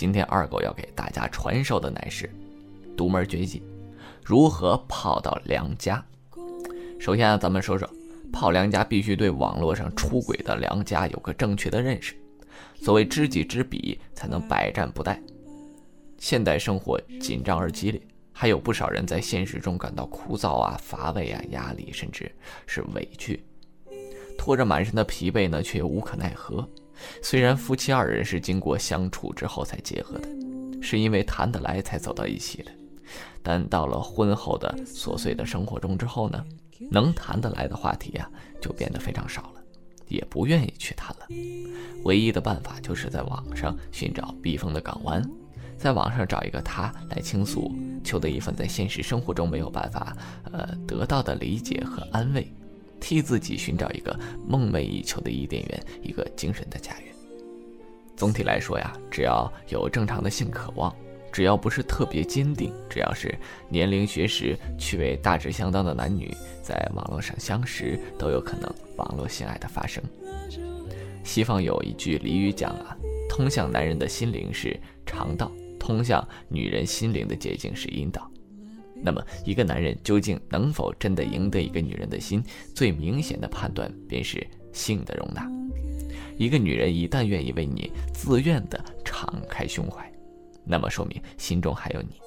今天二狗要给大家传授的乃是独门绝技，如何泡到良家。首先啊，咱们说说泡良家，必须对网络上出轨的良家有个正确的认识。所谓知己知彼，才能百战不殆。现代生活紧张而激烈，还有不少人在现实中感到枯燥啊、乏味啊、压力，甚至是委屈，拖着满身的疲惫呢，却又无可奈何。虽然夫妻二人是经过相处之后才结合的，是因为谈得来才走到一起的，但到了婚后的琐碎的生活中之后呢，能谈得来的话题呀，就变得非常少了，也不愿意去谈了。唯一的办法就是在网上寻找避风的港湾，在网上找一个他来倾诉，求得一份在现实生活中没有办法呃得到的理解和安慰。替自己寻找一个梦寐以求的伊甸园，一个精神的家园。总体来说呀，只要有正常的性渴望，只要不是特别坚定，只要是年龄、学识、趣味大致相当的男女，在网络上相识，都有可能网络性爱的发生。西方有一句俚语讲啊，通向男人的心灵是肠道，通向女人心灵的捷径是阴道。那么，一个男人究竟能否真的赢得一个女人的心？最明显的判断便是性的容纳。一个女人一旦愿意为你自愿的敞开胸怀，那么说明心中还有你。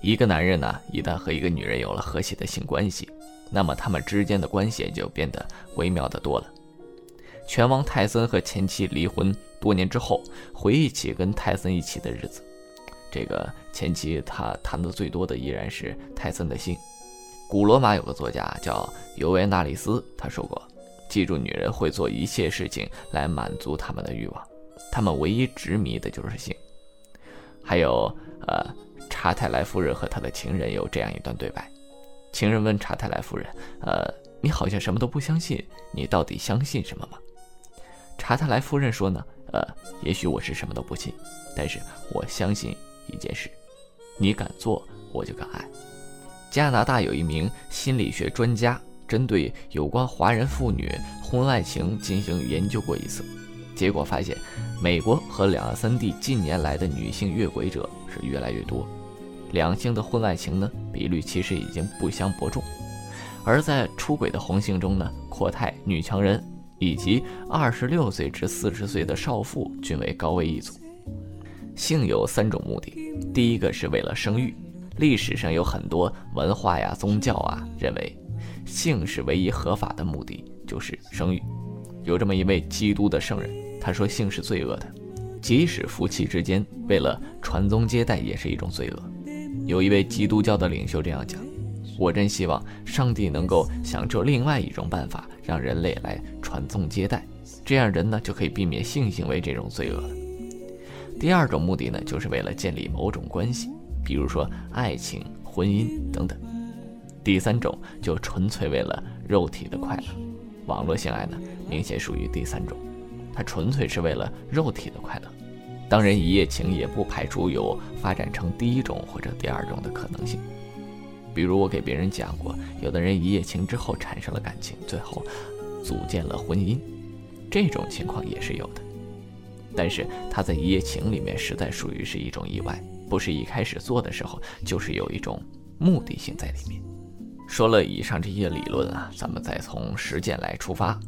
一个男人呢，一旦和一个女人有了和谐的性关系，那么他们之间的关系也就变得微妙的多了。拳王泰森和前妻离婚多年之后，回忆起跟泰森一起的日子。这个前期他谈的最多的依然是泰森的性。古罗马有个作家叫尤维纳里斯，他说过：“记住，女人会做一切事情来满足他们的欲望，他们唯一执迷的就是性。”还有，呃，查泰莱夫人和他的情人有这样一段对白：情人问查泰莱夫人：“呃，你好像什么都不相信，你到底相信什么吗？”查泰莱夫人说：“呢，呃，也许我是什么都不信，但是我相信。”一件事，你敢做，我就敢爱。加拿大有一名心理学专家，针对有关华人妇女婚外情进行研究过一次，结果发现，美国和两岸三地近年来的女性越轨者是越来越多，两性的婚外情呢比率其实已经不相伯仲，而在出轨的红杏中呢，阔太、女强人以及二十六岁至四十岁的少妇均为高危一族。性有三种目的，第一个是为了生育。历史上有很多文化呀、宗教啊，认为性是唯一合法的目的，就是生育。有这么一位基督的圣人，他说性是罪恶的，即使夫妻之间为了传宗接代也是一种罪恶。有一位基督教的领袖这样讲：“我真希望上帝能够想出另外一种办法，让人类来传宗接代，这样人呢就可以避免性行为这种罪恶了。”第二种目的呢，就是为了建立某种关系，比如说爱情、婚姻等等。第三种就纯粹为了肉体的快乐，网络性爱呢，明显属于第三种，它纯粹是为了肉体的快乐。当然，一夜情也不排除有发展成第一种或者第二种的可能性。比如我给别人讲过，有的人一夜情之后产生了感情，最后组建了婚姻，这种情况也是有的。但是他在一夜情里面实在属于是一种意外，不是一开始做的时候就是有一种目的性在里面。说了以上这些理论啊，咱们再从实践来出发，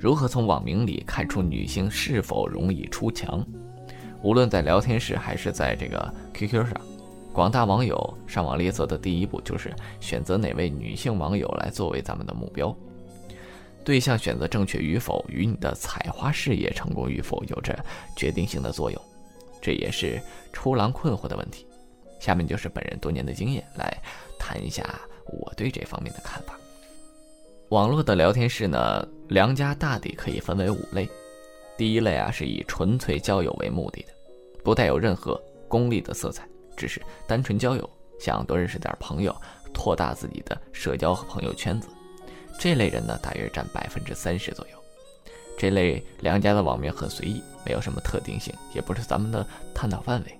如何从网名里看出女性是否容易出墙？无论在聊天室还是在这个 QQ 上，广大网友上网猎色的第一步就是选择哪位女性网友来作为咱们的目标。对象选择正确与否，与你的采花事业成功与否有着决定性的作用，这也是出狼困惑的问题。下面就是本人多年的经验来谈一下我对这方面的看法。网络的聊天室呢，良家大抵可以分为五类。第一类啊，是以纯粹交友为目的的，不带有任何功利的色彩，只是单纯交友，想多认识点朋友，扩大自己的社交和朋友圈子。这类人呢，大约占百分之三十左右。这类良家的网名很随意，没有什么特定性，也不是咱们的探讨范围。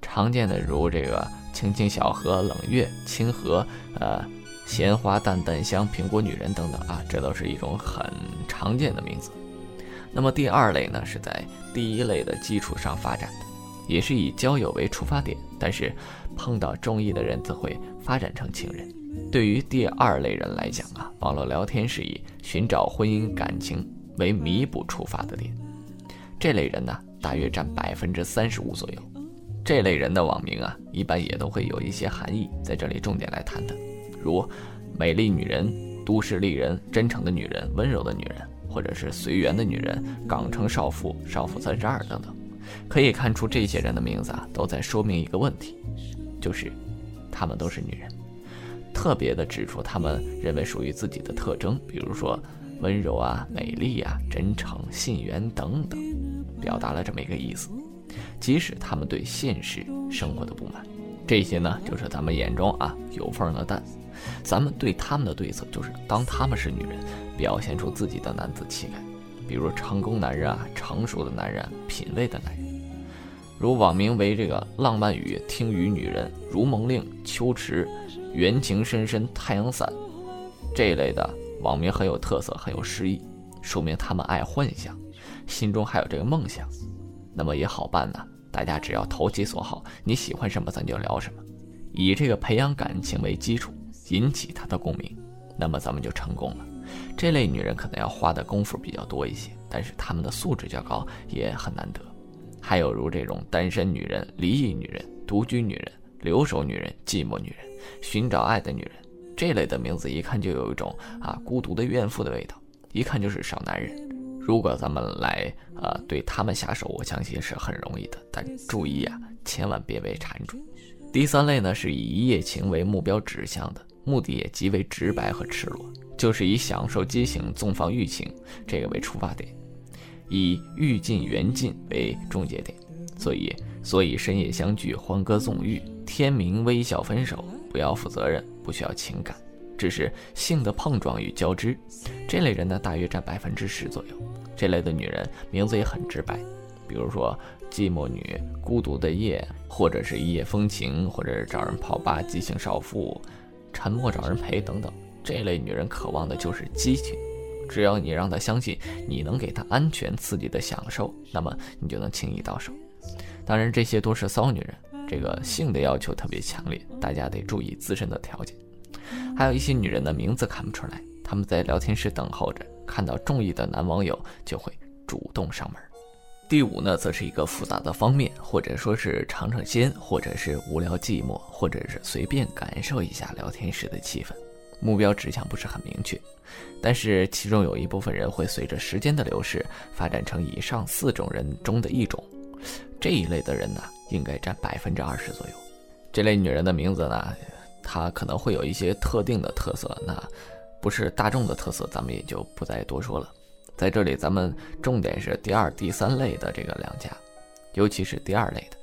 常见的如这个青青小河、冷月、清河、呃鲜花、淡淡香、苹果女人等等啊，这都是一种很常见的名字。那么第二类呢，是在第一类的基础上发展的，也是以交友为出发点，但是碰到中意的人则会发展成情人。对于第二类人来讲啊，网络聊天是以寻找婚姻感情为弥补出发的点。这类人呢，大约占百分之三十五左右。这类人的网名啊，一般也都会有一些含义，在这里重点来谈谈，如美丽女人、都市丽人、真诚的女人、温柔的女人，或者是随缘的女人、港城少妇、少妇三十二等等。可以看出，这些人的名字啊，都在说明一个问题，就是他们都是女人。特别的指出他们认为属于自己的特征，比如说温柔啊、美丽啊、真诚、信缘等等，表达了这么一个意思。即使他们对现实生活的不满，这些呢，就是咱们眼中啊有缝的蛋。咱们对他们的对策就是，当他们是女人，表现出自己的男子气概。比如成功男人啊，成熟的男人，品味的男人，如网名为这个浪漫雨、听雨女人、如梦令、秋池、缘情深深、太阳伞这一类的网名很有特色，很有诗意，说明他们爱幻想，心中还有这个梦想。那么也好办呢，大家只要投其所好，你喜欢什么咱就聊什么，以这个培养感情为基础，引起他的共鸣，那么咱们就成功了。这类女人可能要花的功夫比较多一些，但是她们的素质较高，也很难得。还有如这种单身女人、离异女人、独居女人、留守女人、寂寞女人、寻找爱的女人，这类的名字一看就有一种啊孤独的怨妇的味道，一看就是少男人。如果咱们来呃对他们下手，我相信是很容易的，但注意啊，千万别被缠住。第三类呢是以一夜情为目标指向的，目的也极为直白和赤裸。就是以享受激情、纵放欲情这个为出发点，以欲尽缘尽为终结点，所以所以深夜相聚，欢歌纵欲，天明微笑分手，不要负责任，不需要情感，只是性的碰撞与交织。这类人呢，大约占百分之十左右。这类的女人名字也很直白，比如说寂寞女、孤独的夜，或者是一夜风情，或者是找人泡吧、激情少妇、沉默找人陪等等。这类女人渴望的就是激情，只要你让她相信你能给她安全刺激的享受，那么你就能轻易到手。当然，这些都是骚女人，这个性的要求特别强烈，大家得注意自身的条件。还有一些女人的名字看不出来，她们在聊天室等候着，看到中意的男网友就会主动上门。第五呢，则是一个复杂的方面，或者说是尝尝鲜，或者是无聊寂寞，或者是随便感受一下聊天室的气氛。目标指向不是很明确，但是其中有一部分人会随着时间的流逝发展成以上四种人中的一种，这一类的人呢，应该占百分之二十左右。这类女人的名字呢，她可能会有一些特定的特色，那不是大众的特色，咱们也就不再多说了。在这里，咱们重点是第二、第三类的这个两家，尤其是第二类的。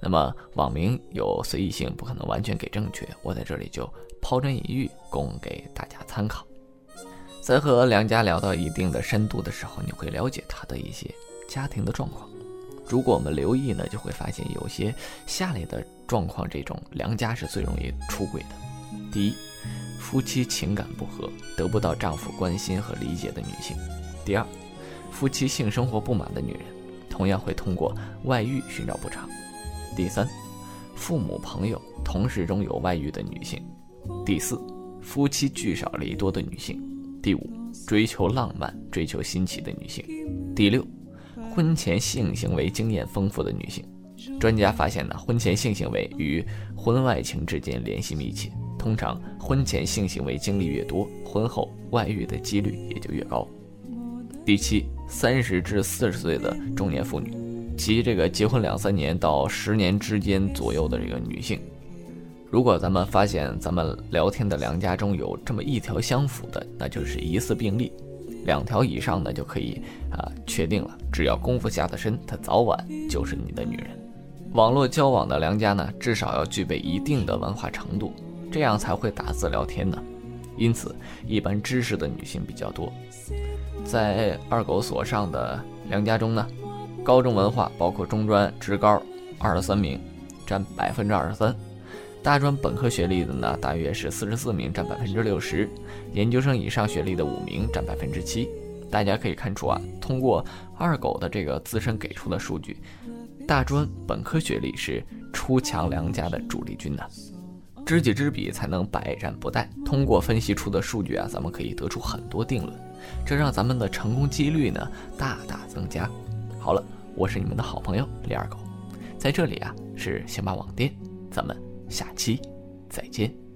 那么网名有随意性，不可能完全给正确，我在这里就。抛砖引玉，供给大家参考。在和梁家聊到一定的深度的时候，你会了解他的一些家庭的状况。如果我们留意呢，就会发现有些下列的状况，这种梁家是最容易出轨的。第一，夫妻情感不和，得不到丈夫关心和理解的女性；第二，夫妻性生活不满的女人，同样会通过外遇寻找补偿；第三，父母朋友同事中有外遇的女性。第四，夫妻聚少离多的女性；第五，追求浪漫、追求新奇的女性；第六，婚前性行为经验丰富的女性。专家发现呢，婚前性行为与婚外情之间联系密切，通常婚前性行为经历越多，婚后外遇的几率也就越高。第七，三十至四十岁的中年妇女，及这个结婚两三年到十年之间左右的这个女性。如果咱们发现咱们聊天的良家中有这么一条相符的，那就是疑似病例；两条以上呢，就可以啊确定了。只要功夫下得深，她早晚就是你的女人。网络交往的良家呢，至少要具备一定的文化程度，这样才会打字聊天呢。因此，一般知识的女性比较多。在二狗所上的良家中呢，高中文化包括中专职高二十三名占百分之二十三。大专本科学历的呢大约是四十四名占百分之六十。研究生以上学历的五名占百分之七。大家可以看出啊通过二狗的这个自身给出的数据大专本科学历是出强梁家的主力军呢知己知彼才能百战不殆。通过分析出的数据啊咱们可以得出很多定论这让咱们的成功几率呢大大增加。好了我是你们的好朋友李二狗。在这里啊是新马网店咱们下期再见。